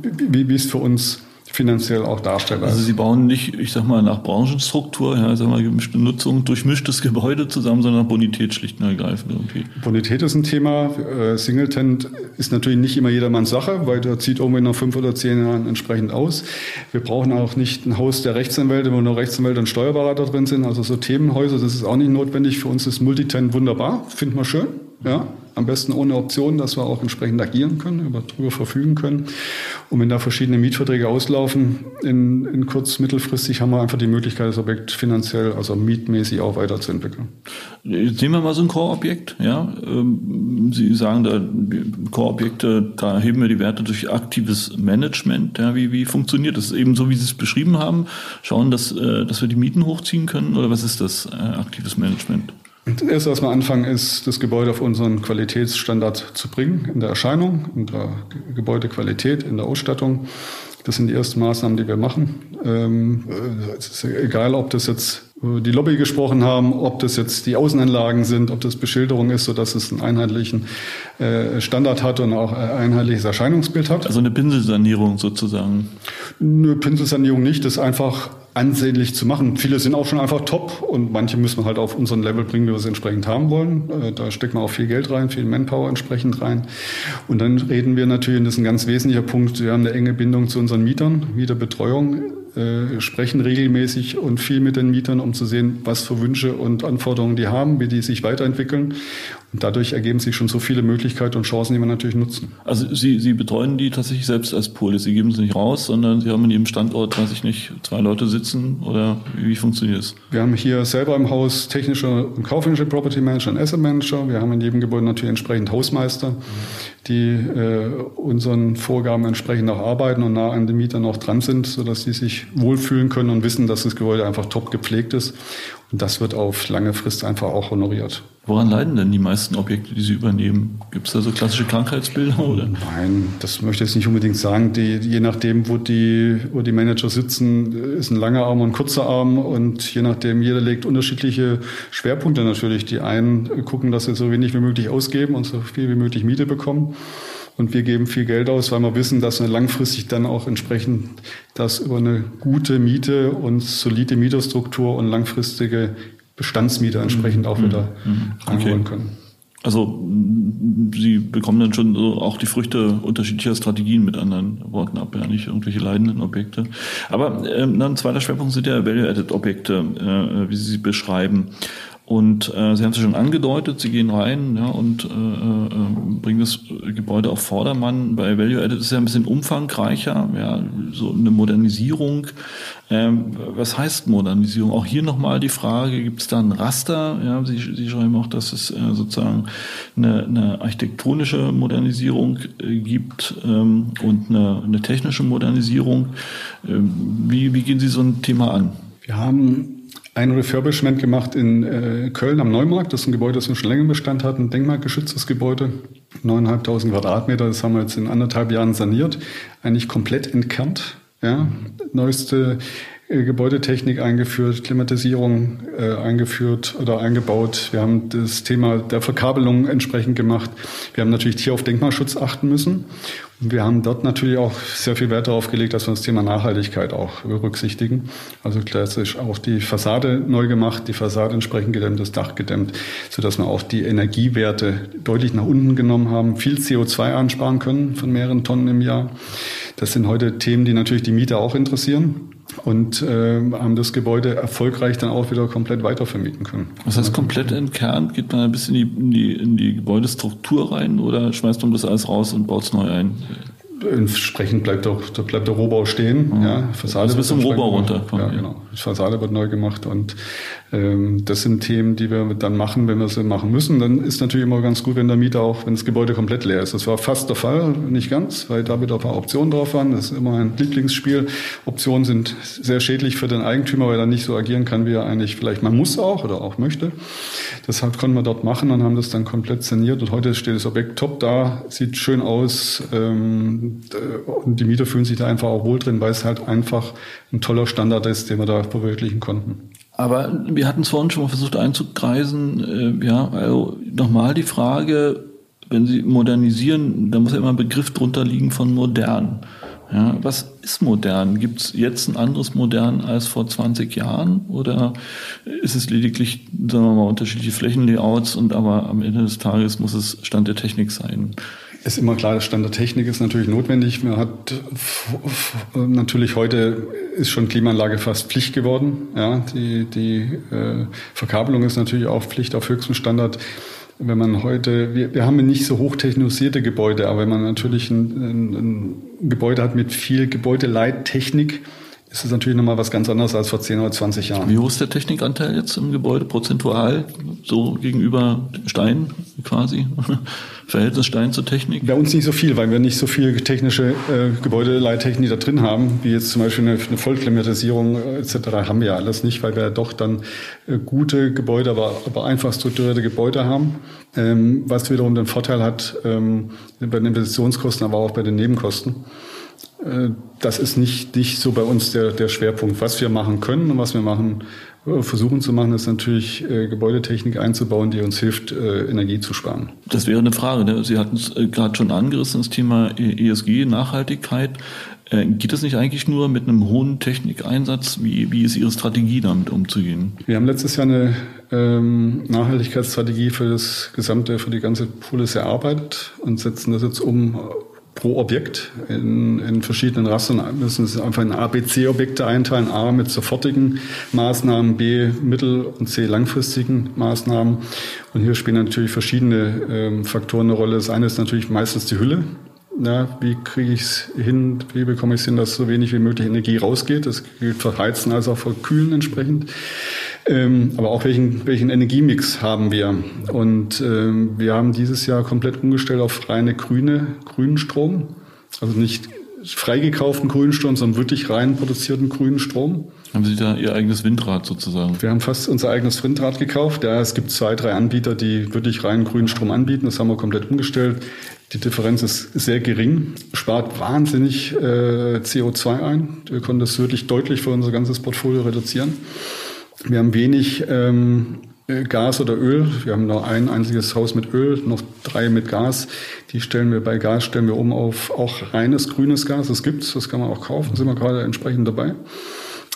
wie, wie es für uns finanziell auch darstellbar Also Sie bauen nicht, ich sag mal, nach Branchenstruktur, ja, sag mal, gemischte Nutzung, durchmischtes Gebäude zusammen, sondern Bonität schlicht und ergreifend irgendwie. Bonität ist ein Thema. Äh, Singleton ist natürlich nicht immer jedermanns Sache, weil der zieht irgendwie nach fünf oder zehn Jahren entsprechend aus. Wir brauchen auch nicht ein Haus der Rechtsanwälte, wo nur Rechtsanwälte und Steuerberater drin sind. Also so Themenhäuser, das ist auch nicht notwendig. Für uns ist Multitent wunderbar, finden wir schön. Ja, am besten ohne Optionen, dass wir auch entsprechend agieren können, über drüber verfügen können. Und wenn da verschiedene Mietverträge auslaufen, in, in kurz-, mittelfristig haben wir einfach die Möglichkeit, das Objekt finanziell, also mietmäßig auch weiterzuentwickeln. Jetzt nehmen wir mal so ein Core-Objekt. Ja? Ähm, Sie sagen, da Core-Objekte, da heben wir die Werte durch aktives Management. Ja? Wie, wie funktioniert das? Eben so, wie Sie es beschrieben haben, schauen, dass, äh, dass wir die Mieten hochziehen können? Oder was ist das, äh, aktives Management? Das erste, was wir anfangen, ist, das Gebäude auf unseren Qualitätsstandard zu bringen, in der Erscheinung, in der Gebäudequalität, in der Ausstattung. Das sind die ersten Maßnahmen, die wir machen. Ähm, es ist egal, ob das jetzt die Lobby gesprochen haben, ob das jetzt die Außenanlagen sind, ob das Beschilderung ist, sodass es einen einheitlichen äh, Standard hat und auch ein einheitliches Erscheinungsbild hat. Also eine Pinselsanierung sozusagen. Eine Pinselsanierung nicht, das ist einfach ansehnlich zu machen. Viele sind auch schon einfach top und manche müssen wir halt auf unseren Level bringen, wie wir es entsprechend haben wollen. Äh, da steckt man auch viel Geld rein, viel Manpower entsprechend rein. Und dann reden wir natürlich, und das ist ein ganz wesentlicher Punkt, wir haben eine enge Bindung zu unseren Mietern, Mieterbetreuung, äh, sprechen regelmäßig und viel mit den Mietern, um zu sehen, was für Wünsche und Anforderungen die haben, wie die sich weiterentwickeln. Und dadurch ergeben sich schon so viele Möglichkeiten und Chancen, die wir natürlich nutzen. Also Sie, Sie betreuen die tatsächlich selbst als Pole. Sie geben sie nicht raus, sondern Sie haben in Ihrem Standort, weiß ich nicht, zwei Leute sitzen oder wie, wie funktioniert es? Wir haben hier selber im Haus technische und kaufmännische Property Manager und Asset Manager. Wir haben in jedem Gebäude natürlich entsprechend Hausmeister, die äh, unseren Vorgaben entsprechend auch arbeiten und nah an den Mietern auch dran sind, sodass sie sich wohlfühlen können und wissen, dass das Gebäude einfach top gepflegt ist. Und das wird auf lange Frist einfach auch honoriert. Woran leiden denn die meisten Objekte, die Sie übernehmen? Gibt es da so klassische Krankheitsbilder? Oder? Nein, das möchte ich jetzt nicht unbedingt sagen. Die, je nachdem, wo die, wo die Manager sitzen, ist ein langer Arm und ein kurzer Arm. Und je nachdem, jeder legt unterschiedliche Schwerpunkte natürlich. Die einen gucken, dass sie so wenig wie möglich ausgeben und so viel wie möglich Miete bekommen. Und wir geben viel Geld aus, weil wir wissen, dass wir langfristig dann auch entsprechend das über eine gute Miete und solide Mieterstruktur und langfristige Bestandsmieter entsprechend auch wieder mhm. einholen können. Also Sie bekommen dann schon so auch die Früchte unterschiedlicher Strategien mit anderen Worten ab, ja nicht irgendwelche leidenden Objekte. Aber ähm, dann zweiter Schwerpunkt sind ja Value-Added-Objekte, äh, wie Sie sie beschreiben. Und äh, Sie haben es schon angedeutet, Sie gehen rein ja, und äh, äh, bringen das Gebäude auf Vordermann. Bei Value Added ist es ja ein bisschen umfangreicher, ja, so eine Modernisierung. Ähm, was heißt Modernisierung? Auch hier nochmal die Frage, gibt es da ein Raster? Ja, Sie, Sie schreiben auch, dass es äh, sozusagen eine, eine architektonische Modernisierung äh, gibt ähm, und eine, eine technische Modernisierung. Ähm, wie, wie gehen Sie so ein Thema an? Wir haben ein Refurbishment gemacht in äh, Köln am Neumarkt. Das ist ein Gebäude, das schon länger Bestand hat, ein denkmalgeschütztes Gebäude. 9.500 Quadratmeter, das haben wir jetzt in anderthalb Jahren saniert. Eigentlich komplett entkernt. Ja, neueste äh, Gebäudetechnik eingeführt, Klimatisierung äh, eingeführt oder eingebaut. Wir haben das Thema der Verkabelung entsprechend gemacht. Wir haben natürlich hier auf Denkmalschutz achten müssen. Wir haben dort natürlich auch sehr viel Wert darauf gelegt, dass wir das Thema Nachhaltigkeit auch berücksichtigen. Also klassisch auch die Fassade neu gemacht, die Fassade entsprechend gedämmt, das Dach gedämmt, sodass wir auch die Energiewerte deutlich nach unten genommen haben, viel CO2 ansparen können von mehreren Tonnen im Jahr. Das sind heute Themen, die natürlich die Mieter auch interessieren und äh, haben das Gebäude erfolgreich dann auch wieder komplett weitervermieten können. Was heißt komplett entkernt? Geht man ein bisschen in die, in die, in die Gebäudestruktur rein oder schmeißt man das alles raus und baut es neu ein? Entsprechend bleibt, auch, da bleibt der Rohbau stehen. Mhm. Ja, Fassade also bis zum Rohbau runter. Ja, genau. Die Fassade wird neu gemacht und ähm, das sind Themen, die wir dann machen, wenn wir sie machen müssen. Dann ist natürlich immer ganz gut, wenn der Mieter auch, wenn das Gebäude komplett leer ist. Das war fast der Fall, nicht ganz, weil da wieder ein paar Optionen drauf waren. Das ist immer ein Lieblingsspiel. Optionen sind sehr schädlich für den Eigentümer, weil er nicht so agieren kann, wie er eigentlich vielleicht man muss auch oder auch möchte. Deshalb konnten wir dort machen und haben das dann komplett saniert. Und heute steht das Objekt top da, sieht schön aus. Ähm, Ähm, und die Mieter fühlen sich da einfach auch wohl drin, weil es halt einfach ein toller Standard ist, den wir da verwirklichen konnten. Aber wir hatten es vorhin schon mal versucht einzukreisen. Äh, ja, also nochmal die Frage, wenn Sie modernisieren, da muss ja immer ein Begriff drunter liegen von modern. Ja, was ist modern? Gibt es jetzt ein anderes modern als vor 20 Jahren? Oder ist es lediglich, sagen wir mal, unterschiedliche Flächenlayouts und aber am Ende des Tages muss es Stand der Technik sein? Ist immer klar, Stand der Technik ist natürlich notwendig. Man hat natürlich heute ist schon Klimaanlage fast Pflicht geworden. Ja, die, die äh, Verkabelung ist natürlich auch Pflicht auf höchstem Standard wenn man heute, wir, wir haben nicht so hochtechnisierte Gebäude, aber wenn man natürlich ein, ein, ein Gebäude hat mit viel Gebäudeleittechnik, ist es natürlich nochmal was ganz anderes als vor 10 oder 20 Jahren. Wie hoch ist der Technikanteil jetzt im Gebäude prozentual, so gegenüber Stein quasi? Verhältnis Stein zur Technik? Bei uns nicht so viel, weil wir nicht so viel technische äh, Gebäudeleittechnik da drin haben, wie jetzt zum Beispiel eine, eine Vollklimatisierung äh, etc. haben wir ja alles nicht, weil wir ja doch dann äh, gute Gebäude, aber, aber einfach strukturierte Gebäude haben, ähm, was wiederum den Vorteil hat ähm, bei den Investitionskosten, aber auch bei den Nebenkosten. Äh, das ist nicht, nicht so bei uns der, der Schwerpunkt. Was wir machen können und was wir machen, versuchen zu machen, ist natürlich äh, Gebäudetechnik einzubauen, die uns hilft, äh, Energie zu sparen. Das wäre eine Frage. Ne? Sie hatten es äh, gerade schon angerissen, das Thema ESG, Nachhaltigkeit. Äh, geht es nicht eigentlich nur mit einem hohen Technikeinsatz? Wie, wie ist Ihre Strategie damit umzugehen? Wir haben letztes Jahr eine ähm, Nachhaltigkeitsstrategie für das gesamte, für die ganze Polis erarbeitet und setzen das jetzt um pro Objekt in, in verschiedenen Rastern müssen es einfach in A, B, C-Objekte einteilen. A mit sofortigen Maßnahmen, B mittel- und C langfristigen Maßnahmen. Und hier spielen natürlich verschiedene ähm, Faktoren eine Rolle. Das eine ist natürlich meistens die Hülle. Ja, wie kriege ich es hin, wie bekomme ich es hin, dass so wenig wie möglich Energie rausgeht? Das gilt für Heizen als auch für Kühlen entsprechend. Ähm, aber auch welchen, welchen Energiemix haben wir? Und ähm, wir haben dieses Jahr komplett umgestellt auf reine grüne, grünen Strom. Also nicht freigekauften grünen Strom, sondern wirklich rein produzierten grünen Strom. Haben Sie da Ihr eigenes Windrad sozusagen? Wir haben fast unser eigenes Windrad gekauft. Ja, es gibt zwei, drei Anbieter, die wirklich rein grünen Strom anbieten. Das haben wir komplett umgestellt. Die Differenz ist sehr gering, spart wahnsinnig äh, CO2 ein. Wir konnten das wirklich deutlich für unser ganzes Portfolio reduzieren. Wir haben wenig ähm, Gas oder Öl. Wir haben noch ein einziges Haus mit Öl, noch drei mit Gas. Die stellen wir bei Gas stellen wir um auf auch reines grünes Gas. Das gibt's, das kann man auch kaufen. Sind wir gerade entsprechend dabei.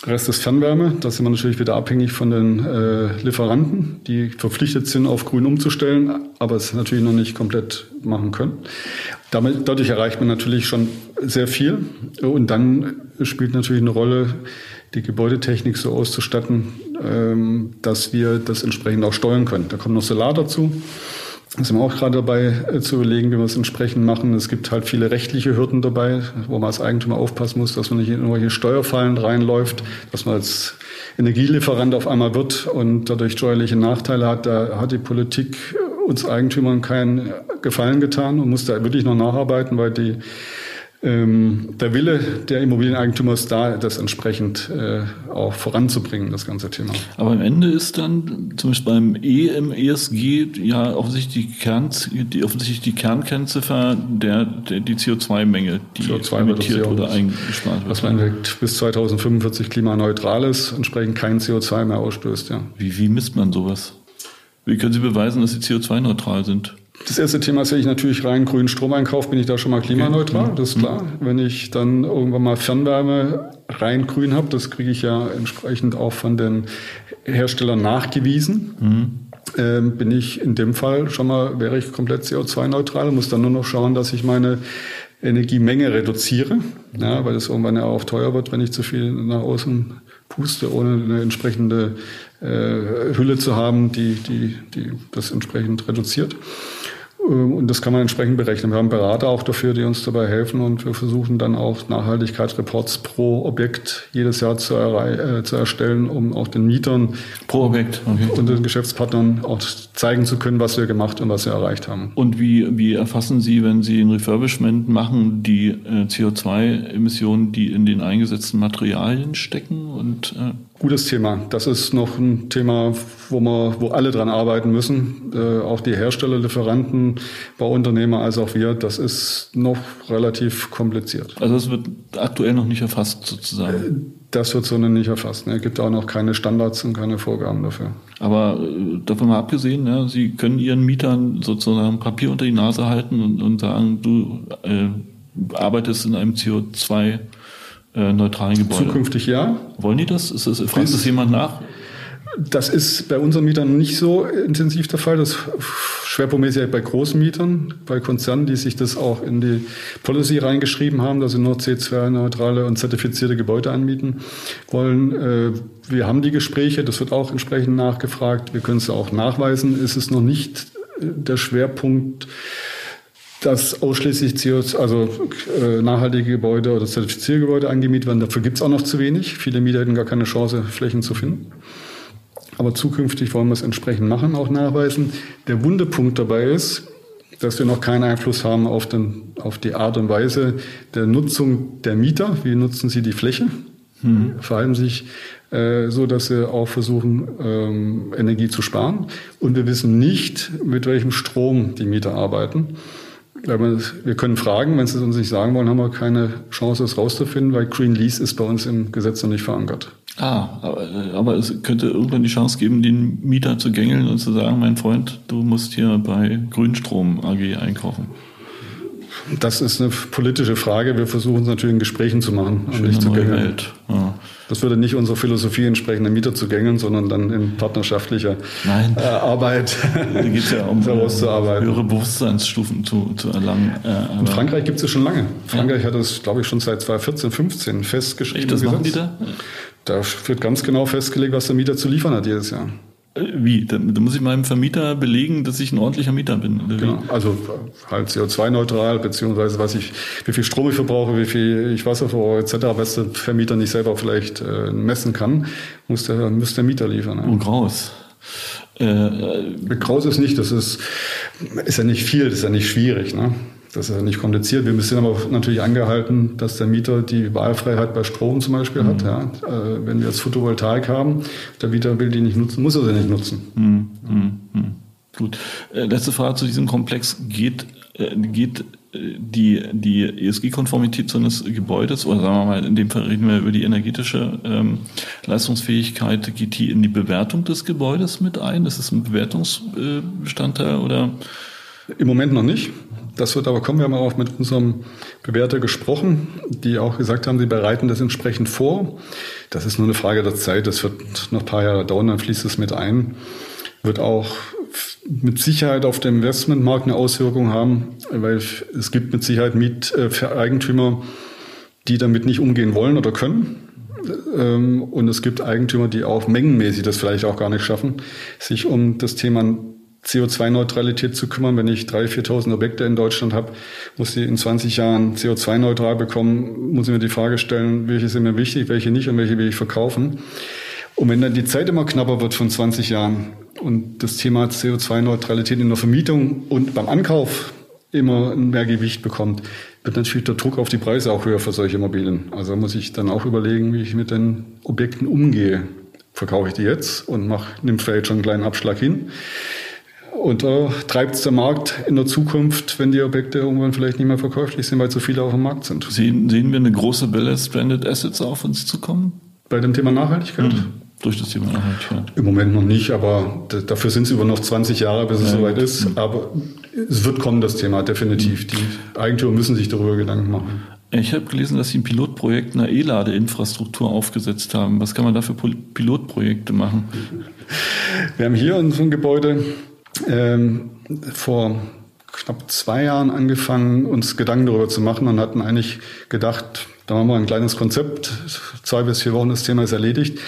Rest ist Fernwärme. Da sind wir natürlich wieder abhängig von den äh, Lieferanten, die verpflichtet sind, auf grün umzustellen, aber es natürlich noch nicht komplett machen können. Damit, dadurch erreicht man natürlich schon sehr viel. Und dann spielt natürlich eine Rolle, die Gebäudetechnik so auszustatten, ähm, dass wir das entsprechend auch steuern können. Da kommt noch Solar dazu. Da sind wir auch gerade dabei äh, zu überlegen, wie wir es entsprechend machen. Es gibt halt viele rechtliche Hürden dabei, wo man als Eigentümer aufpassen muss, dass man nicht in irgendwelche Steuerfallen reinläuft, dass man als Energielieferant auf einmal wird und dadurch steuerliche Nachteile hat. Da hat die Politik uns Eigentümern keinen Gefallen getan und muss da wirklich noch nacharbeiten, weil die ähm, der Wille der Immobilieneigentümer ist da, das entsprechend äh, auch voranzubringen, das ganze Thema. Aber am Ende ist dann, zum Beispiel beim E im ESG, ja offensichtlich die, Kern, die, offensichtlich die Kernkennziffer der, der die CO2-Menge, die CO2 emittiert oder eingespart wird. Was man bis 2045 klimaneutral ist, entsprechend kein CO2 mehr ausstößt. Ja. Wie, wie misst man sowas? Wie können Sie beweisen, dass Sie CO2-neutral sind? Das erste Thema ist, wenn ich natürlich rein grünen Strom einkaufe, bin ich da schon mal klimaneutral, okay. das ist klar. Mhm. Wenn ich dann irgendwann mal Fernwärme rein grün habe, das kriege ich ja entsprechend auch von den Herstellern nachgewiesen. Mhm. Ähm, bin ich in dem Fall schon mal, wäre ich komplett CO2-neutral, muss dann nur noch schauen, dass ich meine Energiemenge reduziere, ja, weil es irgendwann ja auch teuer wird, wenn ich zu viel nach außen puste, ohne eine entsprechende äh, Hülle zu haben, die, die, die das entsprechend reduziert. Ähm, und das kann man entsprechend berechnen. Wir haben Berater auch dafür, die uns dabei helfen und wir versuchen dann auch Nachhaltigkeitsreports pro Objekt jedes Jahr zu, äh, zu erstellen, um auch den Mietern pro Objekt okay. und den Geschäftspartnern auch zeigen zu können, was wir gemacht und was wir erreicht haben. Und wie, wie erfassen Sie, wenn Sie ein Refurbishment machen, die äh, CO2-Emissionen, die in den eingesetzten Materialien stecken und äh Gutes Thema. Das ist noch ein Thema, wo wir, wo alle dran arbeiten müssen. Äh, auch die Hersteller, Lieferanten, Bauunternehmer als auch wir. Das ist noch relativ kompliziert. Also es wird aktuell noch nicht erfasst sozusagen. Äh, das wird so nicht erfasst. Ne? Es gibt auch noch keine Standards und keine Vorgaben dafür. Aber äh, davon mal abgesehen, ja, Sie können Ihren Mietern sozusagen Papier unter die Nase halten und, und sagen, du äh, arbeitest in einem CO2 äh, neutralen Gebäude. Zukünftig ja. Wollen die das? Ist das fragt das jemand nach? Das ist bei unseren Mietern nicht so intensiv der Fall. Das schwerpunktmäßig bei großen Mietern, bei Konzernen, die sich das auch in die Policy reingeschrieben haben, dass sie nur C2-neutrale und zertifizierte Gebäude anbieten wollen. Äh, wir haben die Gespräche, das wird auch entsprechend nachgefragt. Wir können es auch nachweisen. Es ist noch nicht äh, der Schwerpunkt dass ausschließlich CO2, also äh, nachhaltige Gebäude oder zertifizierte Gebäude angemietet werden. Dafür gibt es auch noch zu wenig. Viele Mieter hätten gar keine Chance, Flächen zu finden. Aber zukünftig wollen wir es entsprechend machen, auch nachweisen. Der Wundepunkt dabei ist, dass wir noch keinen Einfluss haben auf, den, auf die Art und Weise der Nutzung der Mieter. Wie nutzen sie die Fläche? Mhm. Verhalten sich äh, so, dass sie auch versuchen, ähm, Energie zu sparen. Und wir wissen nicht, mit welchem Strom die Mieter arbeiten wir können fragen, wenn Sie es uns nicht sagen wollen, haben wir keine Chance, es rauszufinden, weil Green Lease ist bei uns im Gesetz noch nicht verankert. Ah, aber, aber es könnte irgendwann die Chance geben, den Mieter zu gängeln und zu sagen, mein Freund, du musst hier bei Grünstrom AG einkaufen. Das ist eine politische Frage. Wir versuchen es natürlich in Gesprächen zu machen. Schöne nicht zu gängeln. Ja. Das würde nicht unserer Philosophie entsprechen, den Mieter zu gängeln, sondern dann in partnerschaftlicher Nein. Äh, Arbeit da geht es ja um höhere Bewusstseinsstufen zu, zu erlangen. Äh, in Frankreich gibt es es schon lange. Frankreich ja. hat das, glaube ich, schon seit 2014, 15 festgeschrieben. Echt, das machen die da? Da wird ganz genau festgelegt, was der Mieter zu liefern hat jedes Jahr. Äh, wie? Da, da, muss ich meinem Vermieter belegen, dass ich ein ordentlicher Mieter bin. Genau. Also halt CO2-neutral, beziehungsweise was ich, wie viel Strom ich verbrauche, wie viel ich Wasser verbrauche, etc., was der Vermieter nicht selber vielleicht äh, messen kann, muss der, muss der Mieter liefern. Ja. Oh, graus. Äh, äh, Graus ist nicht, das ist, ist ja nicht viel, das ist ja nicht schwierig. Ne? Das ist ja nicht kompliziert. Wir sind aber natürlich angehalten, dass der Mieter die Wahlfreiheit bei Strom zum Beispiel mhm. hat. Ja. Äh, wenn wir jetzt Photovoltaik haben, der Mieter will die nicht nutzen, muss er sie nicht nutzen. Mhm. Mhm. Gut. Äh, letzte Frage zu diesem Komplex. Geht, äh, geht äh, die, die ESG-Konformität so eines Gebäudes, oder sagen wir mal, in dem Fall reden wir über die energetische ähm, Leistungsfähigkeit, geht die in die Bewertung des Gebäudes mit ein? Ist das ein Bewertungsbestandteil oder? Im Moment noch nicht. Das wird aber kommen. Wir haben auch mit unserem Bewerter gesprochen, die auch gesagt haben, sie bereiten das entsprechend vor. Das ist nur eine Frage der Zeit. Das wird noch ein paar Jahre dauern, dann fließt es mit ein. Wird auch mit Sicherheit auf dem Investmentmarkt eine Auswirkung haben, weil es gibt mit Sicherheit Mieteigentümer, die damit nicht umgehen wollen oder können. Ähm, und es gibt Eigentümer, die auch mengenmäßig das vielleicht auch gar nicht schaffen, sich um das Thema CO2-Neutralität zu kümmern. Wenn ich 3.000, 4.000 Objekte in Deutschland habe, muss die in 20 Jahren CO2-neutral bekommen, muss ich mir die Frage stellen, welche sind mir wichtig, welche nicht und welche will ich verkaufen. Und wenn dann die Zeit immer knapper wird von 20 Jahren und das Thema CO2-Neutralität in der Vermietung und beim Ankauf immer mehr Gewicht bekommt, wird natürlich der Druck auf die Preise auch höher für solche Immobilien. Also muss ich dann auch überlegen, wie ich mit den Objekten umgehe. Verkaufe ich die jetzt und mach, nimm vielleicht schon einen kleinen Abschlag hin und da treibt es der Markt in der Zukunft, wenn die Objekte irgendwann vielleicht nicht mehr verkäuflich sind, weil zu viele auf dem Markt sind. Sehen, sehen wir eine große Welle Stranded Assets auf uns zukommen? Bei dem Thema Nachhaltigkeit? Mhm. Durch das Thema Nachhaltigkeit? Im Moment noch nicht, aber dafür sind es über noch 20 Jahre, bis es ja, soweit ist. Mhm. Aber es wird kommen, das Thema, definitiv. Die Eigentümer müssen sich darüber Gedanken machen. Ich habe gelesen, dass Sie ein Pilotprojekt einer E-Ladeinfrastruktur aufgesetzt haben. Was kann man da für Pilotprojekte machen? Wir haben hier in einem Gebäude ähm, vor knapp zwei Jahren angefangen, uns Gedanken darüber zu machen und hatten eigentlich gedacht, da machen wir ein kleines Konzept, zwei bis vier Wochen das Thema ist erledigt.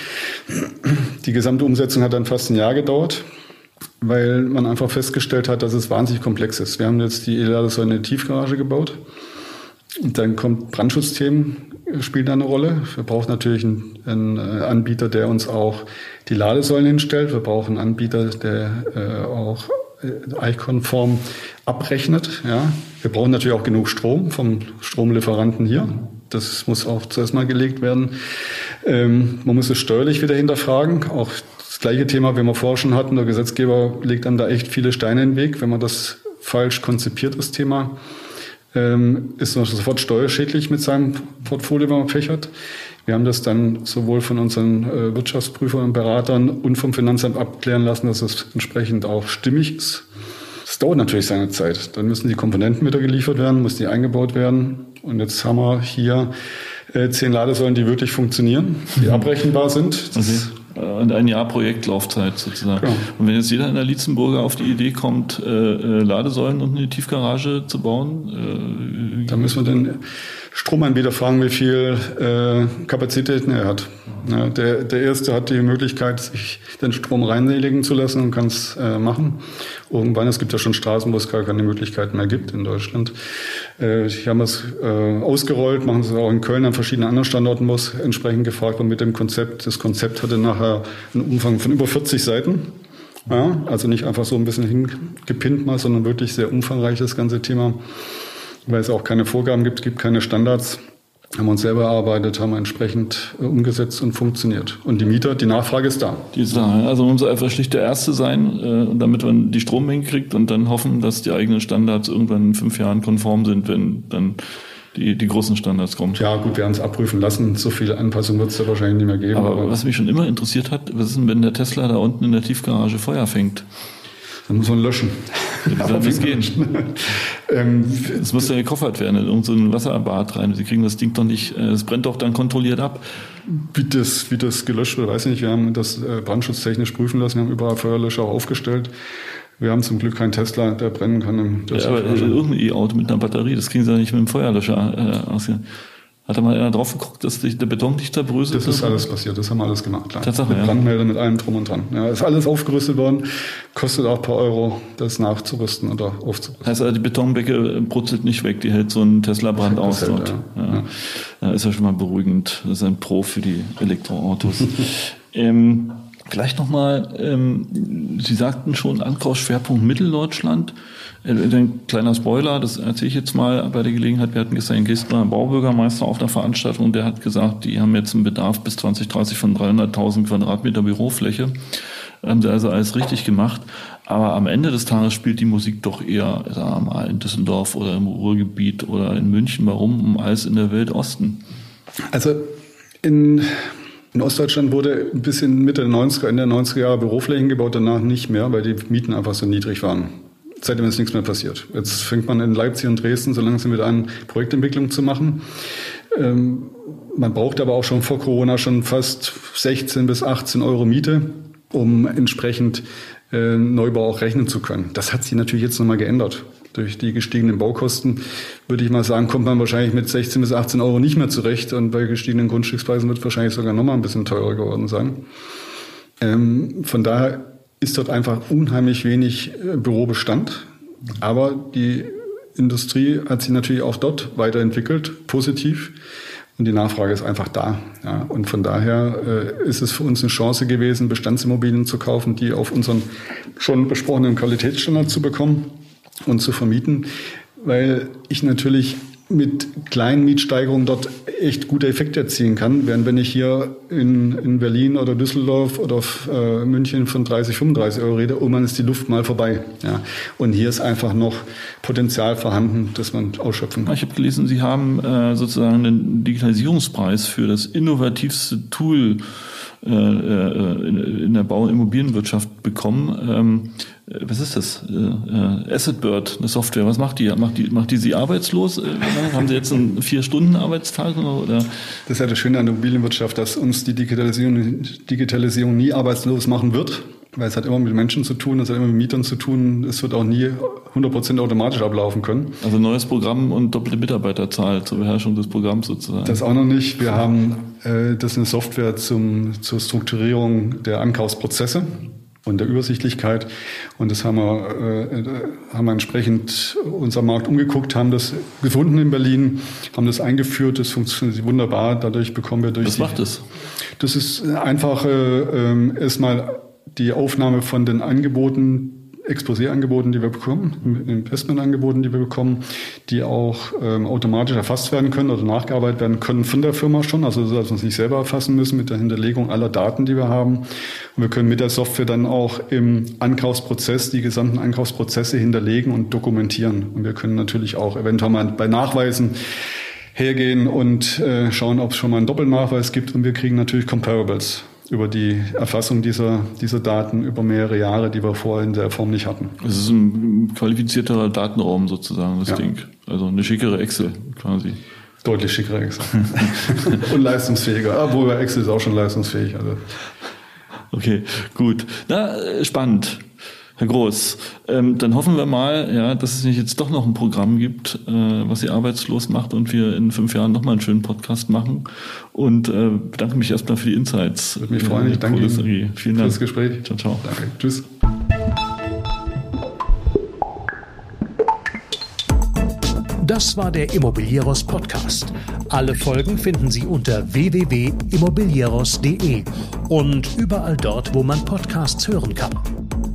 Die gesamte Umsetzung hat dann fast ein Jahr gedauert, weil man einfach festgestellt hat, dass es wahnsinnig komplex ist. Wir haben jetzt die in eine Tiefgarage gebaut. Und dann kommt Brandschutzthemen, spielt da eine Rolle. Wir brauchen natürlich einen, einen äh, Anbieter, der uns auch die Ladesäulen hinstellt. Wir brauchen einen Anbieter, der äh, auch äh, eichkonform abrechnet. Ja. Wir brauchen natürlich auch genug Strom vom Stromlieferanten hier. Das muss auch zuerst mal gelegt werden. Ähm, man muss es steuerlich wieder hinterfragen. Auch das gleiche Thema, wie wir vorher schon hatten, der Gesetzgeber legt dann da echt viele Steine in den Weg, wenn man das falsch konzipiert, das Thema. Ähm, ist man sofort steuerschädlich mit seinem Portfolio, wenn man hat. Wir haben das dann sowohl von unseren äh, Wirtschaftsprüfern und Beratern und vom Finanzamt abklären lassen, dass es entsprechend auch stimmig ist. Das dauert natürlich seine Zeit. Dann müssen die Komponenten wieder geliefert werden, muss die eingebaut werden. Und jetzt haben wir hier äh, zehn Ladesäulen, die wirklich funktionieren, die mhm. abrechenbar sind. Das okay. ein Jahr Projektlaufzeit sozusagen. Genau. Und wenn jetzt jeder in der Lietzenburger auf die Idee kommt, äh, äh Ladesäulen und eine Tiefgarage zu bauen, äh, dann müssen wir den Stromanbieter fragen, wie viel äh, Kapazitäten er hat. Ja, der, der erste hat die Möglichkeit, sich den Strom reinlegen zu lassen und kann es äh, machen. Irgendwann, es gibt ja schon Straßen, wo es gar keine Möglichkeiten mehr gibt in Deutschland. Äh, hier haben es äh, ausgerollt, machen es auch in Köln an verschiedenen anderen Standorten, es entsprechend gefragt wird mit dem Konzept. Das Konzept hatte nachher einen Umfang von über 40 Seiten. Ja, also nicht einfach so ein bisschen hingepinnt mal, sondern wirklich sehr umfangreich das ganze Thema weil es auch keine Vorgaben gibt, gibt keine Standards. Haben wir uns selber erarbeitet, haben wir entsprechend äh, umgesetzt und funktioniert. Und die Mieter, die Nachfrage ist da. Die ist da. Also man muss einfach schlicht der Erste sein, äh, damit man die Strommenge kriegt und dann hoffen, dass die eigenen Standards irgendwann in fünf Jahren konform sind, wenn dann die, die großen Standards kommen. Ja, gut, wir haben es abprüfen lassen. So viele Anpassungen wird es da wahrscheinlich nicht mehr geben. Aber, aber, was mich schon immer interessiert hat, was ist denn, wenn der Tesla da unten in der Tiefgarage Feuer fängt? Dann muss man löschen. Wie soll das gehen? ähm, es muss ja gekoffert werden in irgendein Wasserbad rein. Sie kriegen das Ding doch nicht, äh, es brennt doch dann kontrolliert ab. Wie das, wie das gelöscht wird, weiß ich nicht. Wir haben das äh, brandschutztechnisch prüfen lassen, wir haben überall Feuerlöscher aufgestellt. Wir haben zum Glück keinen Tesla, der brennen kann. Ja, aber irgendein E-Auto mit einer Batterie, das kriegen sie ja nicht mit dem Feuerlöscher äh, ausgehen. Hat da mal einer drauf geguckt, dass sich der Beton nicht zerbröselt? Das ist alles passiert, das haben wir alles gemacht, klar. Tatsache, mit ja. Brandmelder, mit allem drum und dran. Ja, ist alles aufgerüstet worden, kostet auch ein paar Euro, das nachzurüsten oder aufzurüsten. Heißt also, die Betonbecke brutzelt nicht weg, die hält so einen Tesla-Brand aus hält, dort. Ja. Ja. ja. ist ja schon mal beruhigend. Das ist ein Pro für die Elektroautos. ähm, Vielleicht nochmal, ähm, Sie sagten schon Ankaufsschwerpunkt Mitteldeutschland. Äh, ein kleiner Spoiler, das erzähle ich jetzt mal bei der Gelegenheit. Wir hatten gestern den Gestner Baubürgermeister auf der Veranstaltung, der hat gesagt, die haben jetzt einen Bedarf bis 2030 von 300.000 Quadratmeter Bürofläche. Haben sie also alles richtig gemacht. Aber am Ende des Tages spielt die Musik doch eher, wir mal, in Düsseldorf oder im Ruhrgebiet oder in München. Warum? Als in der Welt Osten. Also in in Ostdeutschland wurde ein bisschen Mitte der 90er, Ende der 90er Jahre Büroflächen gebaut, danach nicht mehr, weil die Mieten einfach so niedrig waren. Seitdem ist nichts mehr passiert. Jetzt fängt man in Leipzig und Dresden so langsam wieder an, Projektentwicklung zu machen. Ähm, man braucht aber auch schon vor Corona schon fast 16 bis 18 Euro Miete, um entsprechend äh, Neubau auch rechnen zu können. Das hat sich natürlich jetzt nochmal geändert durch die gestiegenen Baukosten, würde ich mal sagen, kommt man wahrscheinlich mit 16 bis 18 Euro nicht mehr zurecht. Und bei gestiegenen Grundstückspreisen wird wahrscheinlich sogar nochmal ein bisschen teurer geworden sein. Ähm, von daher ist dort einfach unheimlich wenig äh, Bürobestand. Aber die Industrie hat sich natürlich auch dort weiterentwickelt, positiv. Und die Nachfrage ist einfach da. Ja, und von daher äh, ist es für uns eine Chance gewesen, Bestandsimmobilien zu kaufen, die auf unseren schon besprochenen Qualitätsstandard zu bekommen und zu vermieten, weil ich natürlich mit kleinen Mietsteigerungen dort echt gute Effekte erzielen kann, während wenn ich hier in, in Berlin oder Düsseldorf oder äh, München von 30, 35 Euro rede, irgendwann ist die Luft mal vorbei. Ja. Und hier ist einfach noch Potenzial vorhanden, das man ausschöpfen kann. Ich habe gelesen, Sie haben äh, sozusagen den Digitalisierungspreis für das innovativste Tool äh, äh, in der Bau- und Immobilienwirtschaft bekommen. Ähm, äh, was ist das? AssetBird, eine Software. Was macht die? Macht die, macht die Sie arbeitslos? Haben Sie jetzt einen Vier-Stunden-Arbeitstag? Oder? Das ist ja das Schöne an der Immobilienwirtschaft, dass uns die Digitalisierung, Digitalisierung nie arbeitslos machen wird weil es hat immer mit Menschen zu tun, es hat immer mit Mietern zu tun. Es wird auch nie 100% automatisch ablaufen können. Also neues Programm und doppelte Mitarbeiterzahl zur Beherrschung des Programms sozusagen. Das auch noch nicht. Wir haben äh, das ist eine Software zum, zur Strukturierung der Ankaufsprozesse und der Übersichtlichkeit. Und das haben wir, äh, haben wir entsprechend unser Markt umgeguckt, haben das gefunden in Berlin, haben das eingeführt. Das funktioniert wunderbar. Dadurch bekommen wir durch. Was macht das? Das ist einfach äh, äh, erstmal die Aufnahme von den Angeboten Exposé-Angeboten, die wir bekommen, Investment-Angeboten, die wir bekommen, die auch ähm, automatisch erfasst werden können oder nachgearbeitet werden können von der Firma schon. Also dass wir uns nicht selber erfassen müssen mit der Hinterlegung aller Daten, die wir haben. Und wir können mit der Software dann auch im Ankaufsprozess die gesamten Ankaufsprozesse hinterlegen und dokumentieren. Und wir können natürlich auch eventuell mal bei Nachweisen hergehen und äh, schauen, ob es schon mal einen Doppelnachweis gibt. Und wir kriegen natürlich Comparables über die Erfassung dieser, dieser Daten über mehrere Jahre, die wir vorher in der Form nicht hatten. Es ist ein qualifizierterer Datenraum sozusagen, das ja. Ding. Also eine schickere Excel quasi. Deutlich schickere Excel. Und leistungsfähiger. Obwohl Excel ist auch schon leistungsfähig. Also. Okay, gut. Na, spannend. Herr Groß, ähm, dann hoffen wir mal, ja, dass es nicht jetzt doch noch ein Programm gibt, äh, was Sie arbeitslos macht und wir in fünf Jahren nochmal einen schönen Podcast machen. Und äh, bedanke mich erstmal für die Insights. Würde mich freuen. Ich danke Ihnen Vielen Dank. für das Gespräch. Ciao, ciao. Danke. Tschüss. Das war der Immobilieros Podcast. Alle Folgen finden Sie unter www.immobilieros.de und überall dort, wo man Podcasts hören kann.